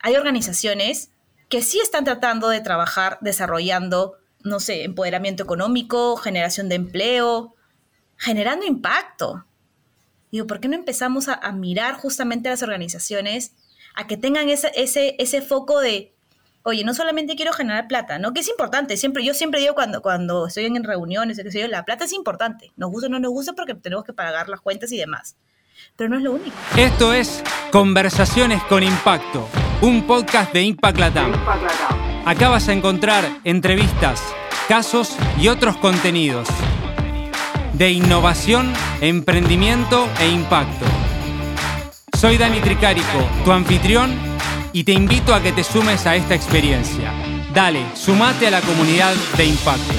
hay organizaciones que sí están tratando de trabajar desarrollando, no sé, empoderamiento económico, generación de empleo, generando impacto. Digo, ¿por qué no empezamos a, mirar justamente a las organizaciones a que tengan ese, ese, ese foco de, oye, no solamente quiero generar plata, ¿no? Que es importante, siempre, yo siempre digo cuando, cuando estoy en reuniones, la plata es importante, nos gusta o no nos gusta porque tenemos que pagar las cuentas y demás, pero no es lo único. Esto es Conversaciones con Impacto, un podcast de Impact Latam. Acá vas a encontrar entrevistas, casos y otros contenidos de innovación, emprendimiento e impacto. Soy Dani Tricarico, tu anfitrión, y te invito a que te sumes a esta experiencia. Dale, sumate a la comunidad de impacto.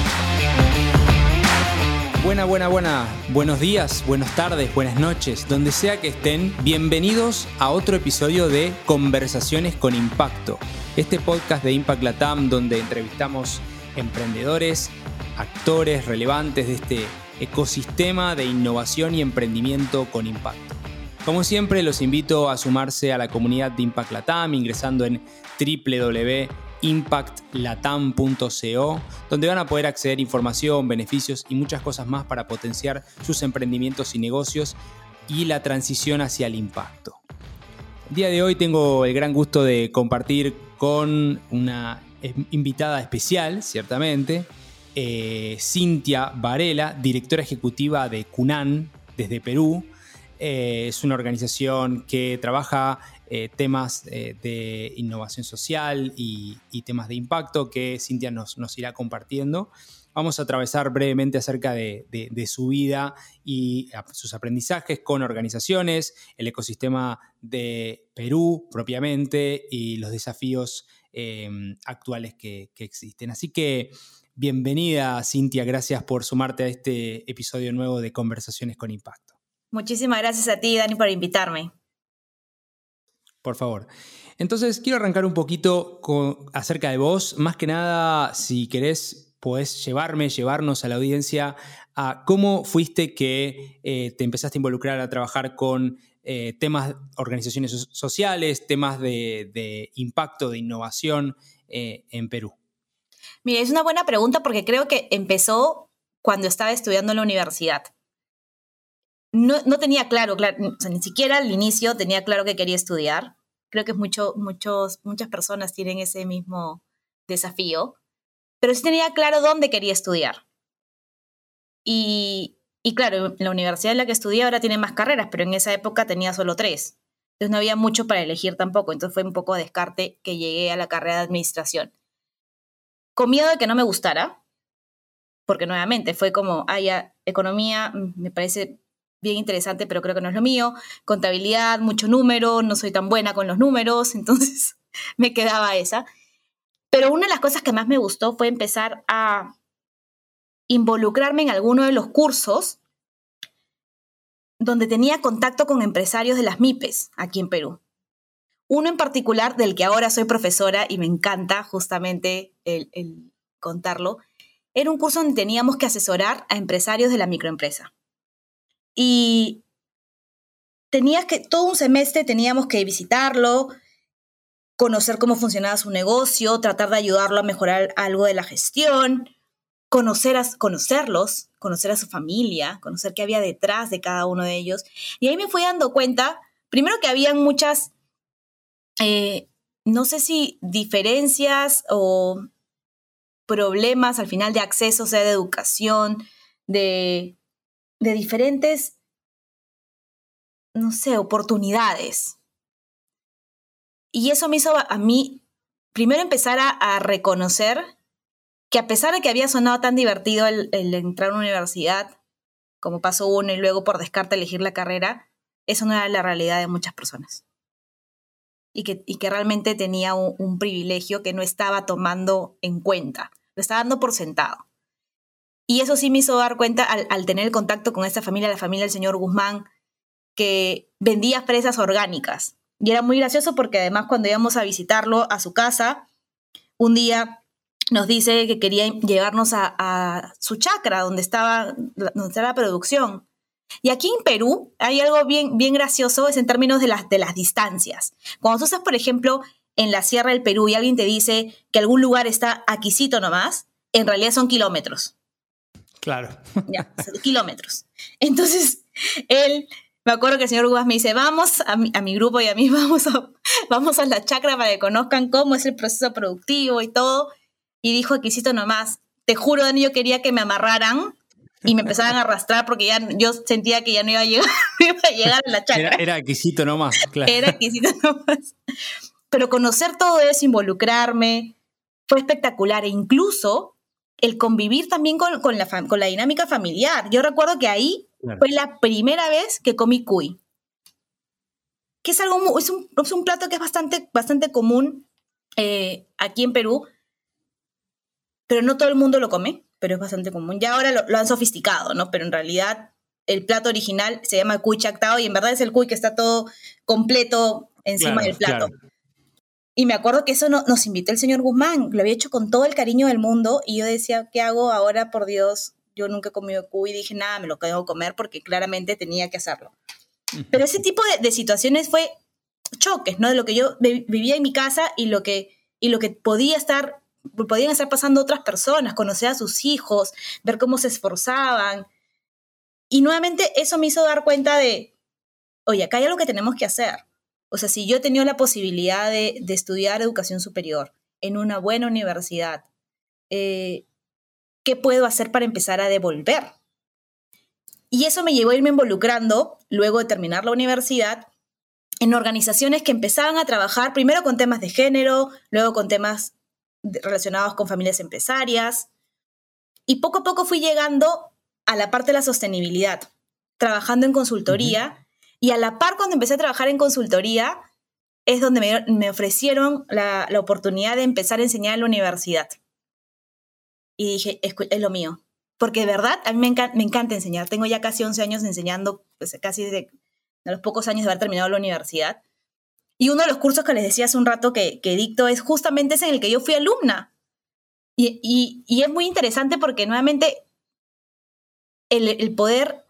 Buena, buena, buena. Buenos días, buenas tardes, buenas noches, donde sea que estén. Bienvenidos a otro episodio de Conversaciones con Impacto. Este podcast de Impact Latam donde entrevistamos emprendedores, actores relevantes de este ecosistema de innovación y emprendimiento con impacto. Como siempre, los invito a sumarse a la comunidad de Impact Latam ingresando en www.impactlatam.co, donde van a poder acceder información, beneficios y muchas cosas más para potenciar sus emprendimientos y negocios y la transición hacia el impacto. El día de hoy tengo el gran gusto de compartir con una invitada especial, ciertamente, eh, Cintia Varela, directora ejecutiva de CUNAN desde Perú. Eh, es una organización que trabaja eh, temas de innovación social y, temas de impacto que Cintia nos, irá compartiendo. Vamos a atravesar brevemente acerca de, su vida y sus aprendizajes con organizaciones, el ecosistema de Perú propiamente y los desafíos actuales que, que existen. Así que Bienvenida, Cintia. Gracias por sumarte a este episodio nuevo de Conversaciones con Impacto. Muchísimas gracias a ti, Dani, por invitarme. Por favor. Entonces, quiero arrancar un poquito acerca de vos. Más que nada, si querés, podés llevarme, llevarnos a la audiencia a cómo fuiste que eh, te empezaste a involucrar a trabajar con eh, temas, organizaciones sociales, temas de, impacto, de innovación eh, en Perú. Mira, es una buena pregunta porque creo que empezó cuando estaba estudiando en la universidad. No, tenía claro, ni siquiera al inicio tenía claro que quería estudiar. Creo que mucho, muchos, muchas personas tienen ese mismo desafío, pero sí tenía claro dónde quería estudiar. Y, y claro, la universidad en la que estudié ahora tiene más carreras, pero en esa época tenía solo tres. Entonces no había mucho para elegir tampoco. Entonces fue un poco descarte que llegué a la carrera de administración con miedo de que no me gustara, porque nuevamente fue como, ah, economía mm, me parece bien interesante, pero creo que no es lo mío, contabilidad, mucho número, no soy tan buena con los números, entonces me quedaba esa. Pero una de las cosas que más me gustó fue empezar a involucrarme en alguno de los cursos donde tenía contacto con empresarios de las MIPES aquí en Perú. Uno en particular del que ahora soy profesora y me encanta justamente el, contarlo, era un curso donde teníamos que asesorar a empresarios de la microempresa. Y tenías que, todo un semestre teníamos que visitarlo, conocer cómo funcionaba su negocio, tratar de ayudarlo a mejorar algo de la gestión, conocer a, conocerlos, conocer a su familia, conocer qué había detrás de cada uno de ellos. Y ahí me fui dando cuenta, primero que habían muchas eh, no sé si diferencias o problemas al final de acceso, sea de educación, de, de diferentes, no sé, oportunidades. Y eso me hizo a mí primero empezar a, reconocer que a pesar de que había sonado tan divertido el, entrar a una universidad, como paso uno y luego por descarte elegir la carrera, eso no era la realidad de muchas personas y que, y que realmente tenía un, privilegio que no estaba tomando en cuenta, lo estaba dando por sentado. Y eso sí me hizo dar cuenta al, al tener contacto con esta familia, la familia del señor Guzmán, que vendía fresas orgánicas. Y era muy gracioso porque además cuando íbamos a visitarlo a su casa, un día nos dice que quería llevarnos a, su chacra, donde estaba, donde la producción. Y aquí en Perú hay algo bien, bien gracioso, es en términos de las, de las distancias. Cuando tú estás, por ejemplo, en la sierra del Perú y alguien te dice que algún lugar está aquícito nomás, en realidad son kilómetros. Claro. Ya, kilómetros. Entonces, él, me acuerdo que el señor Guas me dice, vamos a mi, a mi, grupo y a mí, vamos a, vamos a la chacra para que conozcan cómo es el proceso productivo y todo. Y dijo, aquícito nomás, te juro, Dani, yo quería que me amarraran y me empezaban a arrastrar porque ya yo sentía que ya no iba a llegar, iba a, llegar a la chacra. Era, aquisito nomás, claro. Era aquisito nomás. Pero conocer todo eso, involucrarme, fue espectacular. E incluso el convivir también con, con, la, con la dinámica familiar. Yo recuerdo que ahí claro. fue la primera vez que comí cuy. Que es algo, es un, es un plato que es bastante, bastante común eh, aquí en Perú, pero no todo el mundo lo come pero es bastante común. Ya ahora lo, lo, han sofisticado, ¿no? Pero en realidad el plato original se llama cuy chactao y en verdad es el cuy que está todo completo encima claro, del plato. Claro. Y me acuerdo que eso no, nos invitó el señor Guzmán, lo había hecho con todo el cariño del mundo y yo decía, ¿qué hago ahora, por Dios? Yo nunca he comido cuy y dije, nada, me lo tengo que comer porque claramente tenía que hacerlo. Pero ese tipo de, de situaciones fue choques, ¿no? De lo que yo vivía en mi casa y lo que, y lo que podía estar podían estar pasando otras personas, conocer a sus hijos, ver cómo se esforzaban. Y nuevamente eso me hizo dar cuenta de, oye, acá hay algo que tenemos que hacer. O sea, si yo he tenido la posibilidad de, estudiar educación superior en una buena universidad, eh, ¿qué puedo hacer para empezar a devolver? Y eso me llevó a irme involucrando, luego de terminar la universidad, en organizaciones que empezaban a trabajar primero con temas de género, luego con temas relacionados con familias empresarias. Y poco a poco fui llegando a la parte de la sostenibilidad, trabajando en consultoría. Y a la par, cuando empecé a trabajar en consultoría, es donde me, ofrecieron la, oportunidad de empezar a enseñar en la universidad. Y dije, es, lo mío. Porque de verdad, a mí me, enca me, encanta enseñar. Tengo ya casi 11 años enseñando, pues casi desde de los pocos años de haber terminado la universidad. Y uno de los cursos que les decía hace un rato que, que dicto es justamente ese en el que yo fui alumna. Y, y, es muy interesante porque nuevamente el, poder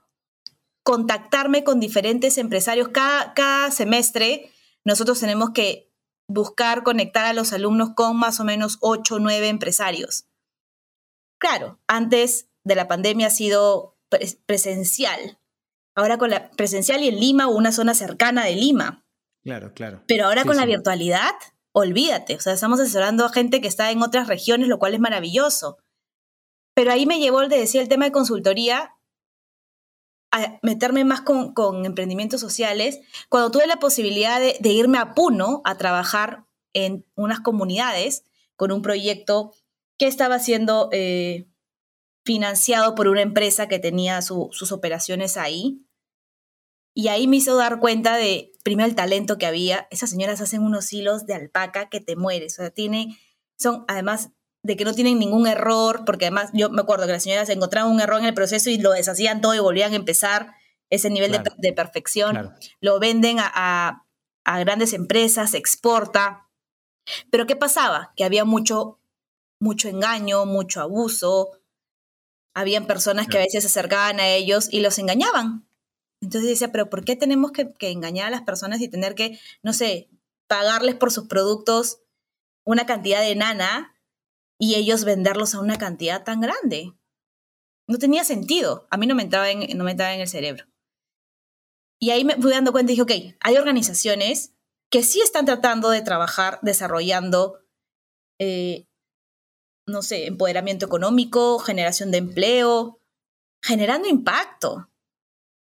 contactarme con diferentes empresarios cada, cada semestre, nosotros tenemos que buscar conectar a los alumnos con más o menos 8 o 9 empresarios. Claro, antes de la pandemia ha sido presencial. Ahora con la presencial y en Lima o una zona cercana de Lima. Claro, claro. Pero ahora sí, con sí. la virtualidad, olvídate. O sea, estamos asesorando a gente que está en otras regiones, lo cual es maravilloso. Pero ahí me llevó el de decir el tema de consultoría a meterme más con, con emprendimientos sociales, cuando tuve la posibilidad de, irme a Puno a trabajar en unas comunidades con un proyecto que estaba siendo eh, financiado por una empresa que tenía su, sus operaciones ahí. Y ahí me hizo dar cuenta de, primero, el talento que había. Esas señoras hacen unos hilos de alpaca que te mueres. O sea, tiene, son, además de que no tienen ningún error, porque además yo me acuerdo que las señoras encontraban un error en el proceso y lo deshacían todo y volvían a empezar ese nivel claro. de, de, perfección. Claro. Lo venden a, a, a grandes empresas, se exporta. Pero ¿qué pasaba? Que había mucho, mucho engaño, mucho abuso. Habían personas que a veces se acercaban a ellos y los engañaban. Entonces decía, pero ¿por qué tenemos que, que, engañar a las personas y tener que, no sé, pagarles por sus productos una cantidad de nana y ellos venderlos a una cantidad tan grande? No tenía sentido. A mí no me entraba en, no me entraba en el cerebro. Y ahí me fui dando cuenta y dije, ok, hay organizaciones que sí están tratando de trabajar desarrollando, eh, no sé, empoderamiento económico, generación de empleo, generando impacto.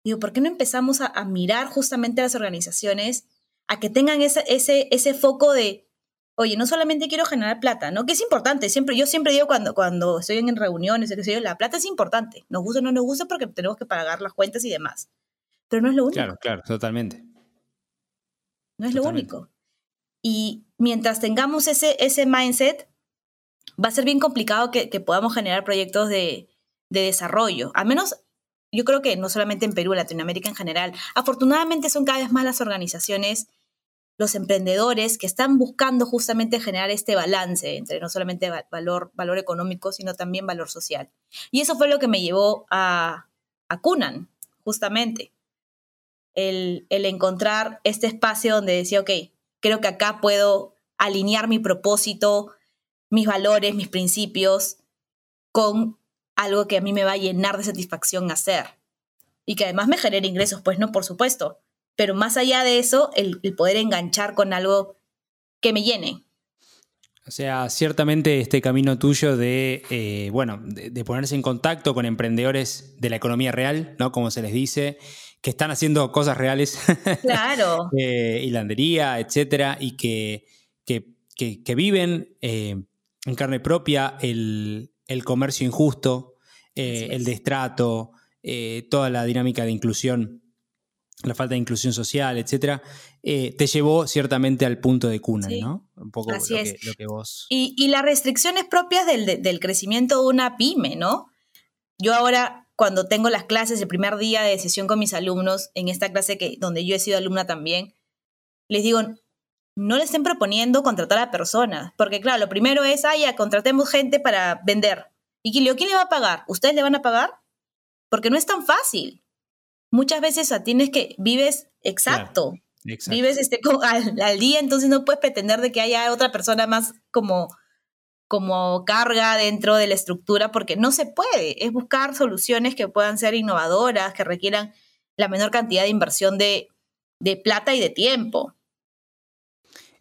Digo, ¿por qué no empezamos a, a mirar justamente a las organizaciones a que tengan ese, ese, ese foco de, oye, no solamente quiero generar plata, ¿no? Que es importante, siempre, yo siempre digo cuando, cuando estoy en reuniones, que la plata es importante, nos gusta o no nos gusta porque tenemos que pagar las cuentas y demás, pero no es lo único. Claro, claro, totalmente. No es totalmente. lo único. Y mientras tengamos ese, ese mindset, va a ser bien complicado que, que podamos generar proyectos de, de desarrollo, a menos yo creo que no solamente en Perú, Latinoamérica en general, afortunadamente son cada vez más las organizaciones, los emprendedores que están buscando justamente generar este balance entre no solamente valor, valor económico, sino también valor social. Y eso fue lo que me llevó a, a Cunan, justamente. El, el encontrar este espacio donde decía, ok, creo que acá puedo alinear mi propósito, mis valores, mis principios con algo que a mí me va a llenar de satisfacción hacer. Y que además me genere ingresos, pues no, por supuesto. Pero más allá de eso, el, poder enganchar con algo que me llene. O sea, ciertamente este camino tuyo de, eh, bueno, de, ponerse en contacto con emprendedores de la economía real, ¿no? Como se les dice, que están haciendo cosas reales. Claro. eh, hilandería, etcétera, y que, que, viven eh, en carne propia el, comercio injusto, el destrato, toda la dinámica de inclusión la falta de inclusión social, etcétera, eh, te llevó ciertamente al punto de cuna, ¿no? Un poco lo, que, vos. Y, las restricciones propias del, crecimiento de una pyme, ¿no? Yo ahora, cuando tengo las clases, el primer día de sesión con mis alumnos, en esta clase que, donde yo he sido alumna también, les digo, no le estén proponiendo contratar a personas, porque claro, lo primero es, ah, ya, contratemos gente para vender. ¿Y quién le va a pagar? ¿Ustedes le van a pagar? Porque no es tan fácil muchas veces tienes que vives exacto. Vives este, al, día, entonces no puedes pretender de que haya otra persona más como, como carga dentro de la estructura, porque no se puede. Es buscar soluciones que puedan ser innovadoras, que requieran la menor cantidad de inversión de, de plata y de tiempo.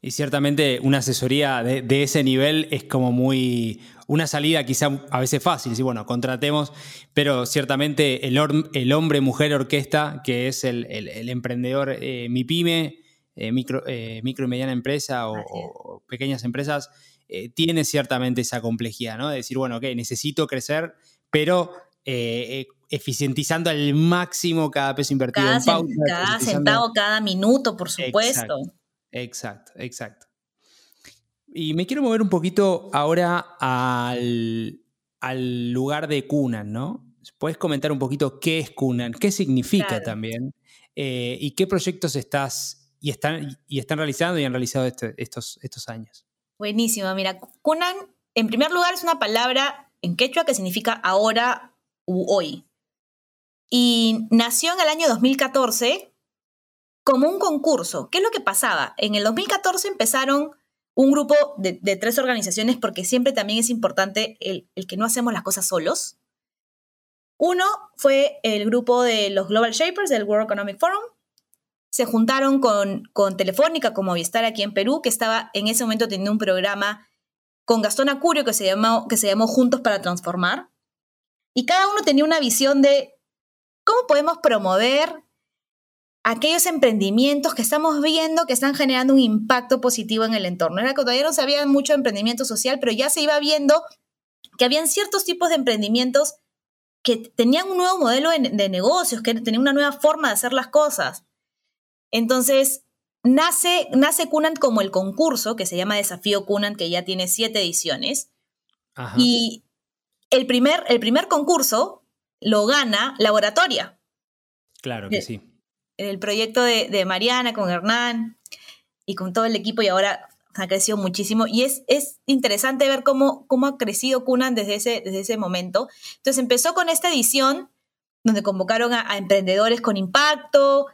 Y ciertamente una asesoría de, ese nivel es como muy una salida quizá a veces fácil, sí, bueno, contratemos, pero ciertamente el, el hombre, mujer, orquesta, que es el, emprendedor eh, mi pyme, eh, micro, eh, micro, y mediana empresa o, pequeñas empresas, tiene ciertamente esa complejidad, ¿no? De decir, bueno, ok, necesito crecer, pero eficientizando al máximo cada peso invertido en pauta. Cada centavo, cada minuto, por supuesto. Exacto, exacto. Y me quiero mover un poquito ahora al, lugar de Cunan, ¿no? ¿Puedes comentar un poquito qué es Cunan? ¿Qué significa también? Eh, ¿Y qué proyectos estás y están, y están realizando y han realizado este, estos, estos años? Buenísimo. Mira, Cunan, en primer lugar, es una palabra en quechua que significa ahora u hoy. Y nació en el año 2014 como un concurso. ¿Qué es lo que pasaba? En el 2014 empezaron un grupo de, tres organizaciones porque siempre también es importante el, que no hacemos las cosas solos. Uno fue el grupo de los Global Shapers del World Economic Forum. Se juntaron con, con Telefónica, como Movistar aquí en Perú, que estaba en ese momento teniendo un programa con Gastón Acurio que se llamó, que se llamó Juntos para Transformar. Y cada uno tenía una visión de cómo podemos promover aquellos emprendimientos que estamos viendo que están generando un impacto positivo en el entorno. Era que todavía no se había mucho emprendimiento social, pero ya se iba viendo que habían ciertos tipos de emprendimientos que tenían un nuevo modelo de, negocios, que tenían una nueva forma de hacer las cosas. Entonces, nace, nace Cunan como el concurso, que se llama Desafío Cunan, que ya tiene siete ediciones. Y el primer, el primer concurso lo gana Laboratoria. Claro que sí el proyecto de, Mariana con Hernán y con todo el equipo y ahora ha crecido muchísimo y es, es interesante ver cómo, cómo ha crecido Cunan desde ese, desde ese momento. Entonces empezó con esta edición donde convocaron a, emprendedores con impacto,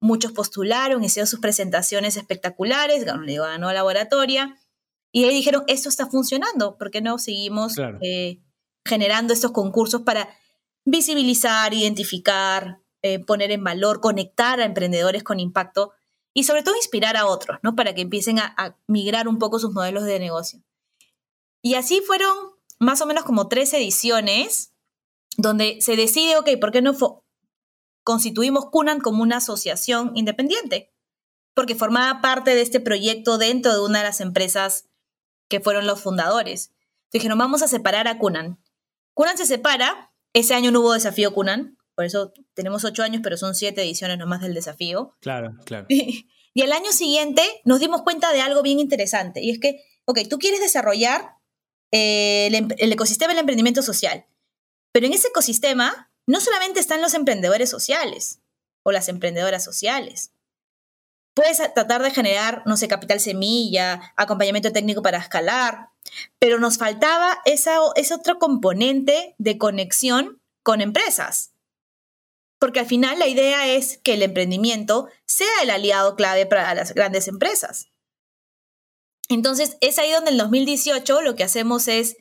muchos postularon, hicieron sus presentaciones espectaculares, ganó, laboratoria y ahí dijeron, esto está funcionando, ¿por qué no seguimos eh, generando estos concursos para visibilizar, identificar, eh, poner en valor, conectar a emprendedores con impacto y sobre todo inspirar a otros, ¿no? Para que empiecen a, migrar un poco sus modelos de negocio. Y así fueron más o menos como tres ediciones donde se decide, ok, ¿por qué no constituimos Cunan como una asociación independiente? Porque formaba parte de este proyecto dentro de una de las empresas que fueron los fundadores. Dijeron, vamos a separar a Cunan. Cunan se separa, ese año no hubo desafío Cunan, por eso tenemos ocho años, pero son siete ediciones nomás del desafío. Claro, claro. y al año siguiente nos dimos cuenta de algo bien interesante, y es que, ok, tú quieres desarrollar eh, em, el, ecosistema del emprendimiento social, pero en ese ecosistema no solamente están los emprendedores sociales o las emprendedoras sociales. Puedes tratar de generar, no sé, capital semilla, acompañamiento técnico para escalar, pero nos faltaba esa, ese otro componente de conexión con empresas porque al final la idea es que el emprendimiento sea el aliado clave para las grandes empresas. Entonces, es ahí donde en el 2018 lo que hacemos es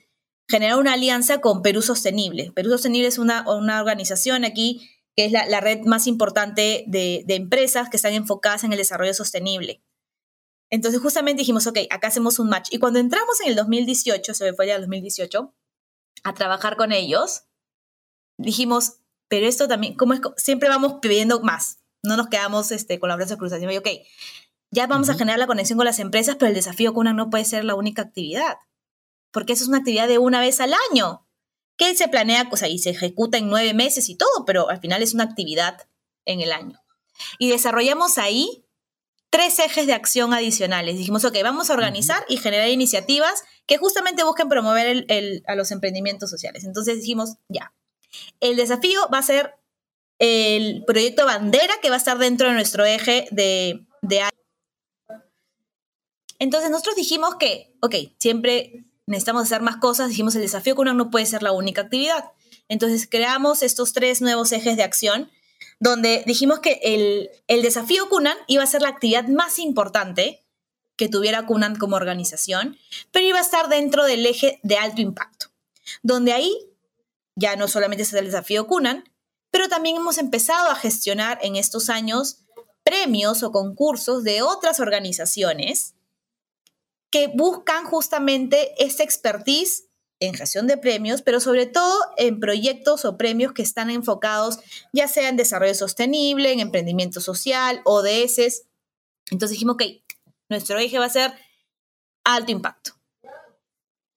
generar una alianza con Perú Sostenible. Perú Sostenible es una, una organización aquí que es la, red más importante de, de, empresas que están enfocadas en el desarrollo sostenible. Entonces justamente dijimos, ok, acá hacemos un match. Y cuando entramos en el 2018, se me fue ya el 2018, a trabajar con ellos, dijimos, pero esto también, como es, siempre vamos pidiendo más, no nos quedamos este, con la brazos cruzados. Y ok, ya vamos uh -huh. a generar la conexión con las empresas, pero el desafío con una no puede ser la única actividad, porque eso es una actividad de una vez al año que se planea, o sea, y se ejecuta en nueve meses y todo, pero al final es una actividad en el año. Y desarrollamos ahí tres ejes de acción adicionales. Dijimos, ok, vamos a organizar y generar iniciativas que justamente busquen promover el, el, a los emprendimientos sociales. Entonces dijimos, ya, el desafío va a ser el proyecto bandera que va a estar dentro de nuestro eje de, de... Entonces nosotros dijimos que, ok, siempre necesitamos hacer más cosas, dijimos el desafío Kunan no puede ser la única actividad. Entonces creamos estos tres nuevos ejes de acción donde dijimos que el, el desafío Kunan iba a ser la actividad más importante que tuviera Kunan como organización, pero iba a estar dentro del eje de alto impacto, donde ahí ya no solamente es el desafío Kunan, pero también hemos empezado a gestionar en estos años premios o concursos de otras organizaciones que buscan justamente esta expertise en gestión de premios, pero sobre todo en proyectos o premios que están enfocados ya sea en desarrollo sostenible, en emprendimiento social, ODS. Entonces dijimos, ok, nuestro eje va a ser alto impacto.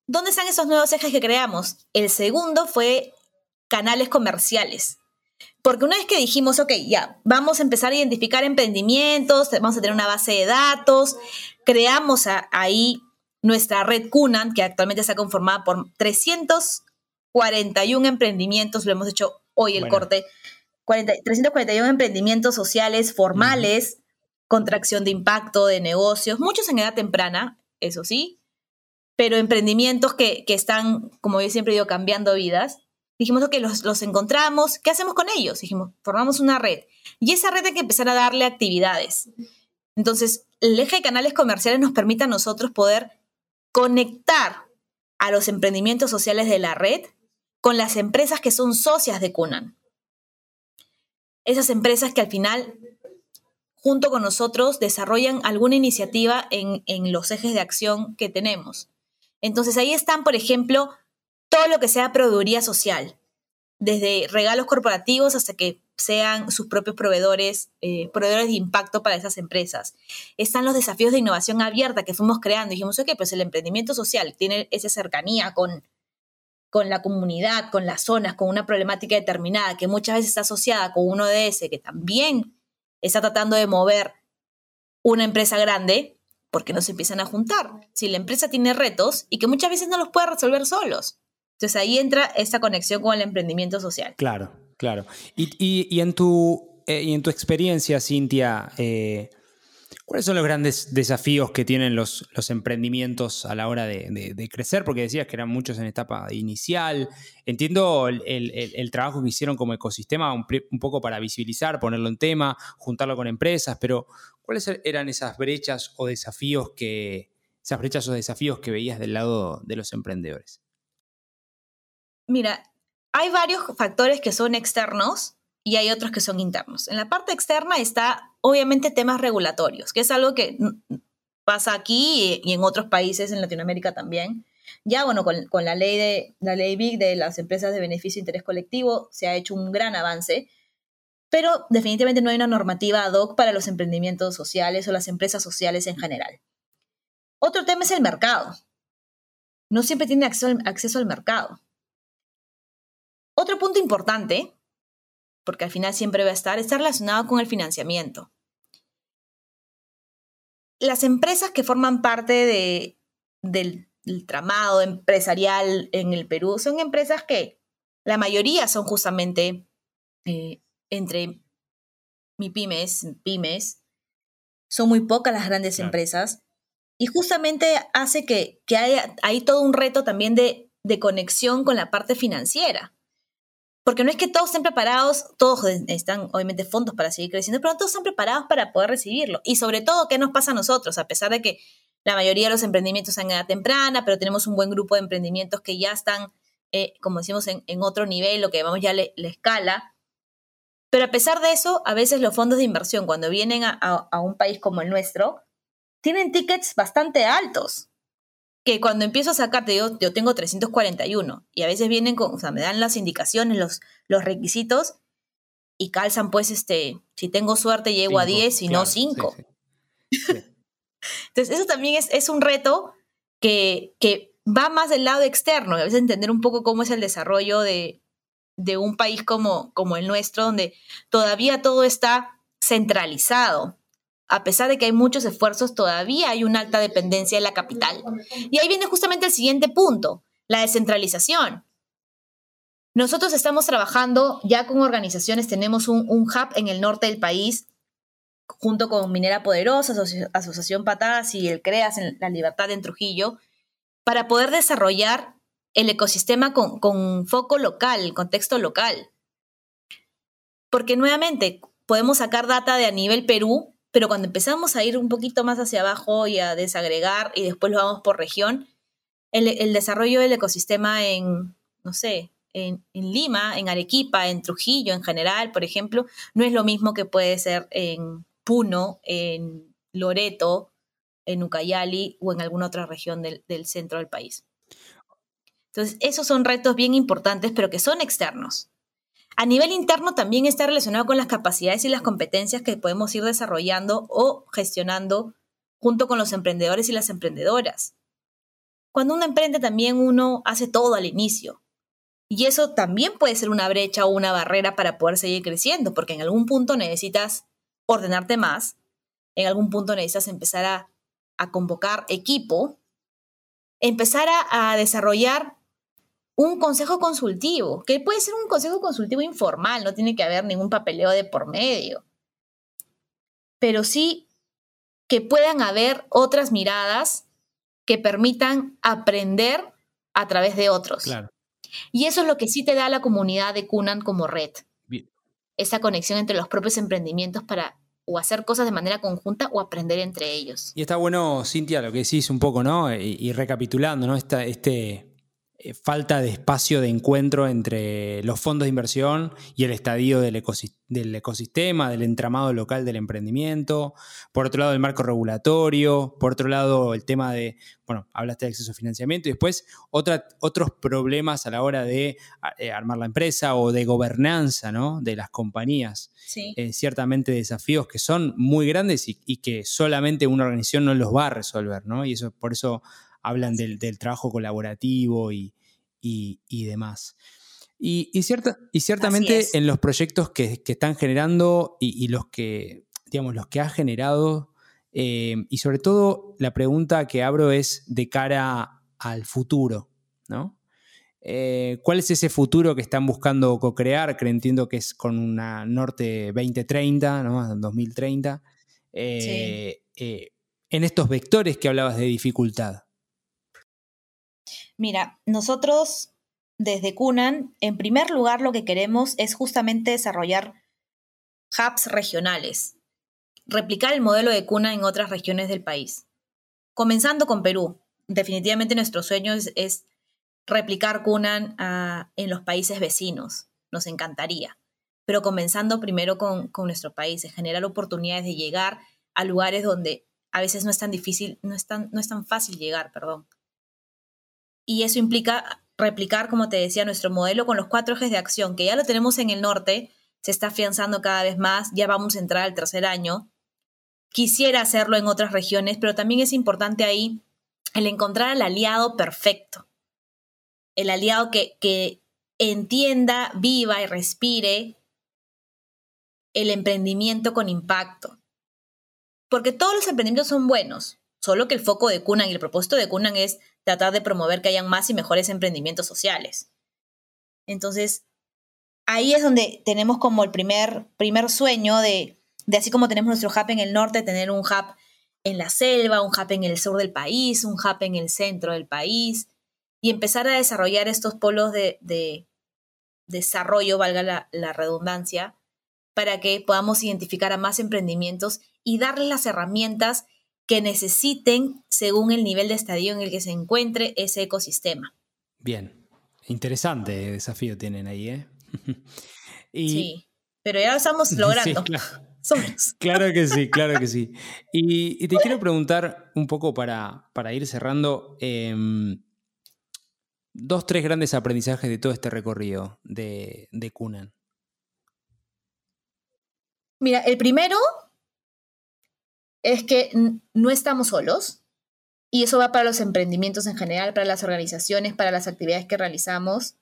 ¿Dónde están esos nuevos ejes que creamos? El segundo fue canales comerciales. Porque una vez que dijimos, ok, ya, vamos a empezar a identificar emprendimientos, vamos a tener una base de datos, creamos a, ahí nuestra red Cunan, que actualmente está conformada por 341 emprendimientos, lo hemos hecho hoy el bueno. corte, 40, 341 emprendimientos sociales formales, uh -huh. contracción de impacto, de negocios, muchos en edad temprana, eso sí, pero emprendimientos que, que están, como yo siempre digo, cambiando vidas. Dijimos, ok, los, los encontramos, ¿qué hacemos con ellos? Dijimos, formamos una red. Y esa red hay que empezar a darle actividades. Entonces, el eje de canales comerciales nos permite a nosotros poder conectar a los emprendimientos sociales de la red con las empresas que son socias de Cunan. Esas empresas que al final, junto con nosotros, desarrollan alguna iniciativa en, en los ejes de acción que tenemos. Entonces ahí están, por ejemplo, todo lo que sea proveeduría social, desde regalos corporativos hasta que sean sus propios proveedores, eh, proveedores de impacto para esas empresas. Están los desafíos de innovación abierta que fuimos creando. Dijimos, ok, pues el emprendimiento social tiene esa cercanía con, con la comunidad, con las zonas, con una problemática determinada que muchas veces está asociada con un ODS que también está tratando de mover una empresa grande, porque no se empiezan a juntar. Si la empresa tiene retos y que muchas veces no los puede resolver solos. Entonces ahí entra esta conexión con el emprendimiento social. Claro, claro. Y, y, en, tu, eh, y en tu experiencia, Cintia, eh, ¿cuáles son los grandes desafíos que tienen los, los emprendimientos a la hora de, crecer? Porque decías que eran muchos en etapa inicial. Entiendo el, el, trabajo que hicieron como ecosistema un, un, poco para visibilizar, ponerlo en tema, juntarlo con empresas, pero ¿cuáles eran esas brechas o desafíos que, esas brechas o desafíos que veías del lado de los emprendedores? Mira, hay varios factores que son externos y hay otros que son internos. En la parte externa está, obviamente, temas regulatorios, que es algo que pasa aquí y en otros países en Latinoamérica también. Ya, bueno, con, con la ley de la ley BIC de las empresas de beneficio e interés colectivo se ha hecho un gran avance, pero definitivamente no hay una normativa ad hoc para los emprendimientos sociales o las empresas sociales en general. Otro tema es el mercado. No siempre tiene acceso al, acceso al mercado. Otro punto importante, porque al final siempre va a estar, está relacionado con el financiamiento. Las empresas que forman parte de, del, del, tramado empresarial en el Perú son empresas que la mayoría son justamente eh, entre mi pymes, pymes, son muy pocas las grandes claro. empresas y justamente hace que, que haya hay todo un reto también de, de conexión con la parte financiera porque no es que todos estén preparados, todos están obviamente fondos para seguir creciendo, pero no todos están preparados para poder recibirlo. Y sobre todo, ¿qué nos pasa a nosotros? A pesar de que la mayoría de los emprendimientos están en edad temprana, pero tenemos un buen grupo de emprendimientos que ya están, eh, como decimos, en, otro nivel, lo que llamamos ya la escala. Pero a pesar de eso, a veces los fondos de inversión, cuando vienen a, un país como el nuestro, tienen tickets bastante altos. Que cuando empiezo a sacarte, yo, yo tengo 341 y a veces vienen con, o sea, me dan las indicaciones, los, los requisitos y calzan, pues, este, si tengo suerte llego a 10 y no 5. Entonces, eso también es, es un reto que, que, va más del lado externo, a veces entender un poco cómo es el desarrollo de, de un país como, como el nuestro, donde todavía todo está centralizado. A pesar de que hay muchos esfuerzos, todavía hay una alta dependencia de la capital. Y ahí viene justamente el siguiente punto, la descentralización. Nosotros estamos trabajando ya con organizaciones, tenemos un, hub en el norte del país, junto con Minera Poderosa, Asociación Patas y el CREAS en La Libertad en Trujillo, para poder desarrollar el ecosistema con, foco local, contexto local. Porque nuevamente podemos sacar data de a nivel Perú, pero cuando empezamos a ir un poquito más hacia abajo y a desagregar y después lo vamos por región, el, desarrollo del ecosistema en, no sé, en, Lima, en Arequipa, en Trujillo en general, por ejemplo, no es lo mismo que puede ser en Puno, en Loreto, en Ucayali o en alguna otra región del centro del país. Entonces, esos son retos bien importantes, pero que son externos. A nivel interno también está relacionado con las capacidades y las competencias que podemos ir desarrollando o gestionando junto con los emprendedores y las emprendedoras. Cuando uno emprende también uno hace todo al inicio. Y eso también puede ser una brecha o una barrera para poder seguir creciendo, porque en algún punto necesitas ordenarte más, en algún punto necesitas empezar a, convocar equipo, empezar a desarrollar un consejo consultivo, que puede ser un consejo consultivo informal, no tiene que haber ningún papeleo de por medio, pero sí que puedan haber otras miradas que permitan aprender a través de otros. Y eso es lo que sí te da la comunidad de Cunan como red. Esa conexión entre los propios emprendimientos para o hacer cosas de manera conjunta o aprender entre ellos. Y está bueno, Cintia, lo que decís un poco, ¿no? Y, recapitulando, ¿no? este, eh, falta de espacio de encuentro entre los fondos de inversión y el estadio del, ecosistema, del entramado local del emprendimiento, por otro lado el marco regulatorio, por otro lado el tema de, bueno, hablaste de acceso a financiamiento y después otros problemas a la hora de eh, armar la empresa o de gobernanza ¿no? de las compañías. Eh, ciertamente desafíos que son muy grandes y, y, que solamente una organización no los va a resolver, ¿no? Y eso por eso hablan del, trabajo colaborativo y, demás. Y, y ciertamente en los proyectos que, están generando y, los que, digamos, los que ha generado, eh, y sobre todo la pregunta que abro es de cara al futuro, ¿no? Eh, ¿Cuál es ese futuro que están buscando co-crear? Que entiendo que es con una Norte 2030, ¿no? 2030. Eh, en estos vectores que hablabas de dificultad. Mira, nosotros desde Cunan, en primer lugar lo que queremos es justamente desarrollar hubs regionales, replicar el modelo de Cunan en otras regiones del país. Comenzando con Perú. Definitivamente nuestro sueño es, replicar Cunan ah, en los países vecinos. Nos encantaría. Pero comenzando primero con, nuestro país, generar oportunidades de llegar a lugares donde a veces no es tan difícil, no es no es tan fácil llegar, perdón y eso implica replicar, como te decía, nuestro modelo con los cuatro ejes de acción, que ya lo tenemos en el norte, se está afianzando cada vez más, ya vamos a entrar al tercer año. Quisiera hacerlo en otras regiones, pero también es importante ahí el encontrar al aliado perfecto, el aliado que, que entienda, viva y respire el emprendimiento con impacto. Porque todos los emprendimientos son buenos, solo que el foco de Cunan y el propósito de Cunan es tratar de promover que hayan más y mejores emprendimientos sociales. Entonces, ahí es donde tenemos como el primer, primer sueño de, de, así como tenemos nuestro hub en el norte, tener un hub en la selva, un hub en el sur del país, un hub en el centro del país, y empezar a desarrollar estos polos de, de desarrollo, valga la redundancia, para que podamos identificar a más emprendimientos y darles las herramientas que necesiten según el nivel de estadio en el que se encuentre ese ecosistema. Bien, interesante desafío tienen ahí, ¿eh? Sí, pero ya lo estamos logrando. claro. que sí, claro que sí. Y, te quiero preguntar un poco para, para ir cerrando, em, dos, tres grandes aprendizajes de todo este recorrido de, de Kunan. Mira, el primero es que no estamos solos y eso va para los emprendimientos en general, para las organizaciones, para las actividades que realizamos.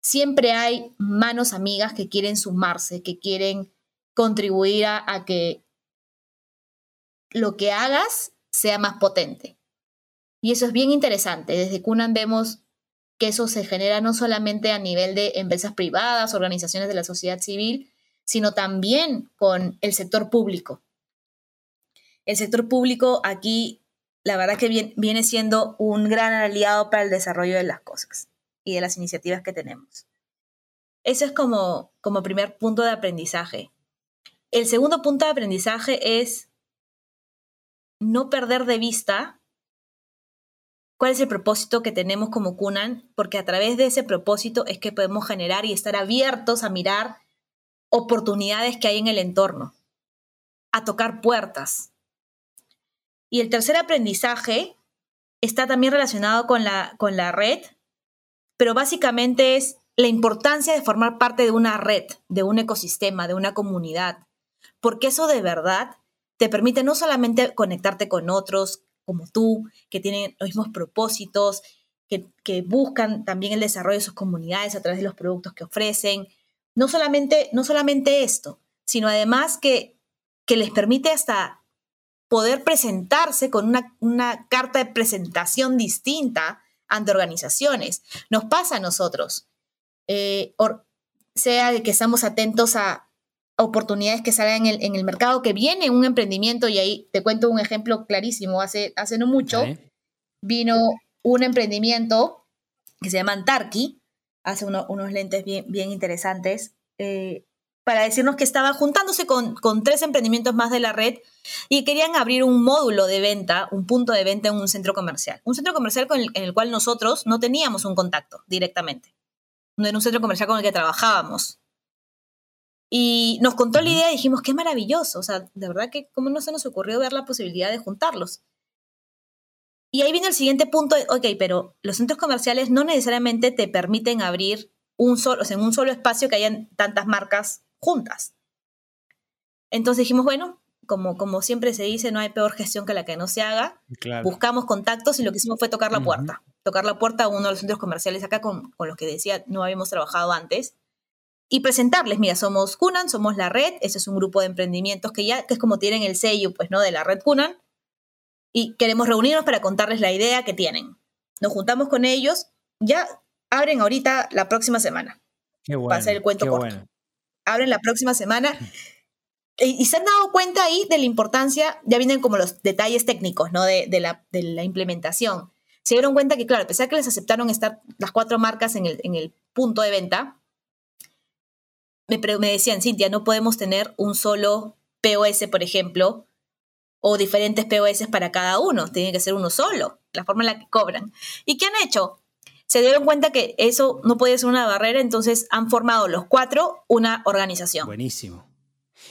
Siempre hay manos amigas que quieren sumarse, que quieren contribuir a, que lo que hagas sea más potente. Y eso es bien interesante. Desde Cunan vemos que eso se genera no solamente a nivel de empresas privadas, organizaciones de la sociedad civil, sino también con el sector público. El sector público aquí, la verdad que viene siendo un gran aliado para el desarrollo de las cosas y de las iniciativas que tenemos. Ese es como, como primer punto de aprendizaje. El segundo punto de aprendizaje es no perder de vista cuál es el propósito que tenemos como Cunan, porque a través de ese propósito es que podemos generar y estar abiertos a mirar oportunidades que hay en el entorno, a tocar puertas. Y el tercer aprendizaje está también relacionado con la, con la red, pero básicamente es la importancia de formar parte de una red, de un ecosistema, de una comunidad, porque eso de verdad te permite no solamente conectarte con otros como tú, que tienen los mismos propósitos, que, que, buscan también el desarrollo de sus comunidades a través de los productos que ofrecen. No solamente, no solamente esto, sino además que, que les permite hasta poder presentarse con una, una carta de presentación distinta ante organizaciones. Nos pasa a nosotros. Eh, sea de que estamos atentos a oportunidades que salen en el, mercado, que viene un emprendimiento, y ahí te cuento un ejemplo clarísimo, hace, hace no mucho vino un emprendimiento que se llama Antarki, hace unos lentes bien, bien interesantes, eh, para decirnos que estaba juntándose con, con, tres emprendimientos más de la red y querían abrir un módulo de venta, un punto de venta en un centro comercial. Un centro comercial con en el cual nosotros no teníamos un contacto directamente no era un centro comercial con el que trabajábamos. Y nos contó la idea y dijimos, qué maravilloso, o sea, de verdad que cómo no se nos ocurrió ver la posibilidad de juntarlos. Y ahí viene el siguiente punto, ok, pero los centros comerciales no necesariamente te permiten abrir un solo, o sea, en un solo espacio que hayan tantas marcas juntas. Entonces dijimos, bueno, como, como siempre se dice, no hay peor gestión que la que no se haga. Buscamos contactos y lo que hicimos fue tocar la puerta tocar la puerta a uno de los centros comerciales acá con, con los que decía no habíamos trabajado antes y presentarles, mira, somos Cunan, somos la red, ese es un grupo de emprendimientos que ya, que es como tienen el sello, pues, ¿no? De la red Cunan, y queremos reunirnos para contarles la idea que tienen. Nos juntamos con ellos, ya abren ahorita la próxima semana. Qué bueno. Para hacer el cuento corto. Abren la próxima semana. Y, se han dado cuenta ahí de la importancia, ya vienen como los detalles técnicos, ¿no? De, la, implementación se dieron cuenta que, claro, a pesar que les aceptaron estar las cuatro marcas en el, en el punto de venta, me, me decían, Cintia, no podemos tener un solo POS, por ejemplo, o diferentes POS para cada uno, tiene que ser uno solo, la forma en la que cobran. ¿Y qué han hecho? Se dieron cuenta que eso no podía ser una barrera, entonces han formado los cuatro una organización. Buenísimo.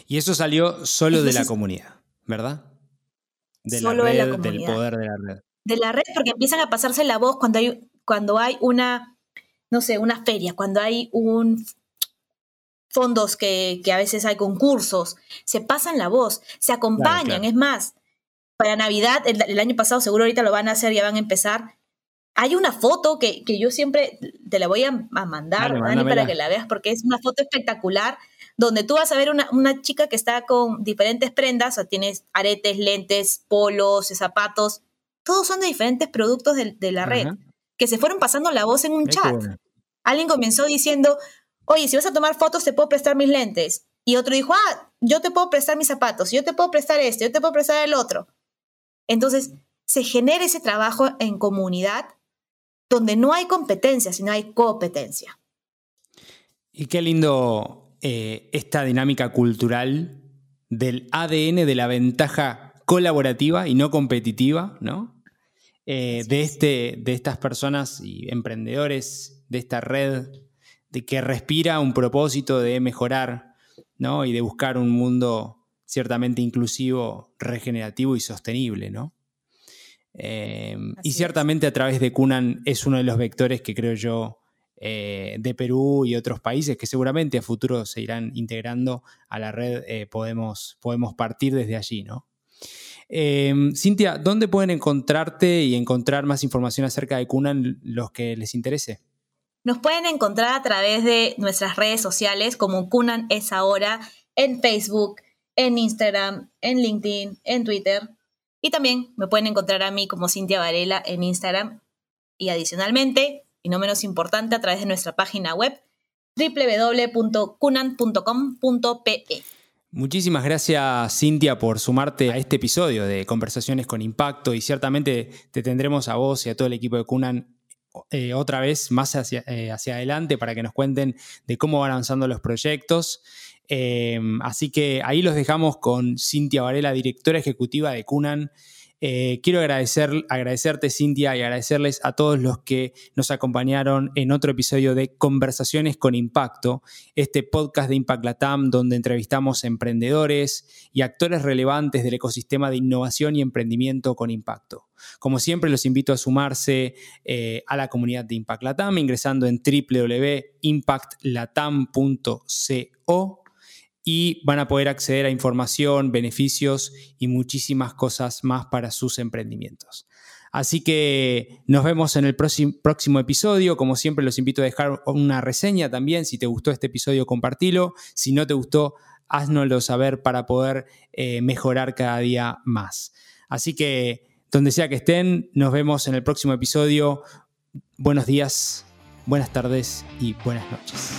Y eso salió solo de la comunidad, ¿verdad? De solo la red, del poder de la red de la red porque empiezan a pasarse la voz cuando hay, cuando hay una, no sé, una feria, cuando hay un fondos que, a veces hay concursos, se pasan la voz, se acompañan, es más, para Navidad, el, año pasado seguro ahorita lo van a hacer, ya van a empezar. Hay una foto que, yo siempre te la voy a, mandar, Dani, para que la veas, porque es una foto espectacular, donde tú vas a ver una, una chica que está con diferentes prendas, o tienes aretes, lentes, polos, zapatos, todos son de diferentes productos de, la red, que se fueron pasando la voz en un chat. Alguien comenzó diciendo, oye, si vas a tomar fotos, te puedo prestar mis lentes. Y otro dijo, ah, yo te puedo prestar mis zapatos, yo te puedo prestar este, yo te puedo prestar el otro. Entonces, se genera ese trabajo en comunidad donde no hay competencia, sino hay competencia. Y qué lindo eh, esta dinámica cultural del ADN de la ventaja colaborativa y no competitiva, ¿no? Eh, de, este, de estas personas y emprendedores, de esta red de que respira un propósito de mejorar ¿no? y de buscar un mundo ciertamente inclusivo, regenerativo y sostenible. ¿no? Em, y ciertamente a través de Cunan es uno de los vectores que creo yo eh, de Perú y otros países que seguramente a futuro se irán integrando a la red, eh, podemos, podemos partir desde allí, ¿no? Cintia, ¿dónde pueden encontrarte y encontrar más información acerca de Cunan los que les interese? Nos pueden encontrar a través de nuestras redes sociales como Cunan es ahora en Facebook, en Instagram, en LinkedIn, en Twitter. Y también me pueden encontrar a mí como Cintia Varela en Instagram. Y adicionalmente, y no menos importante, a través de nuestra página web www.cunan.com.pe. Muchísimas gracias Cintia por sumarte a este episodio de Conversaciones con Impacto y ciertamente te tendremos a vos y a todo el equipo de Cunan eh, otra vez más hacia, eh, hacia, adelante para que nos cuenten de cómo van avanzando los proyectos. Eh, así que ahí los dejamos con Cintia Varela, directora ejecutiva de Cunan. Eh, quiero agradecer, agradecerte, Cintia, y agradecerles a todos los que nos acompañaron en otro episodio de Conversaciones con Impacto, este podcast de Impact Latam, donde entrevistamos emprendedores y actores relevantes del ecosistema de innovación y emprendimiento con impacto. Como siempre, los invito a sumarse eh, a la comunidad de Impact Latam ingresando en www.impactlatam.co y van a poder acceder a información, beneficios y muchísimas cosas más para sus emprendimientos. Así que nos vemos en el próximo episodio. Como siempre, los invito a dejar una reseña también. Si te gustó este episodio, compartilo. Si no te gustó, haznoslo saber para poder eh, mejorar cada día más. Así que, donde sea que estén, nos vemos en el próximo episodio. Buenos días, buenas tardes y buenas noches.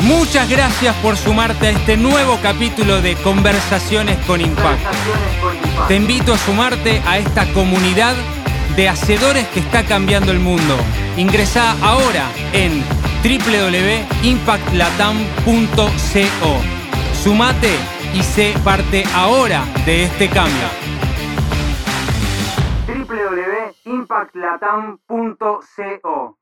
Muchas gracias por sumarte a este nuevo capítulo de Conversaciones con Impacto. Te invito a sumarte a esta comunidad de hacedores que está cambiando el mundo. Ingresa ahora en www.impactlatam.co. Sumate y sé parte ahora de este cambio. www.impactlatam.co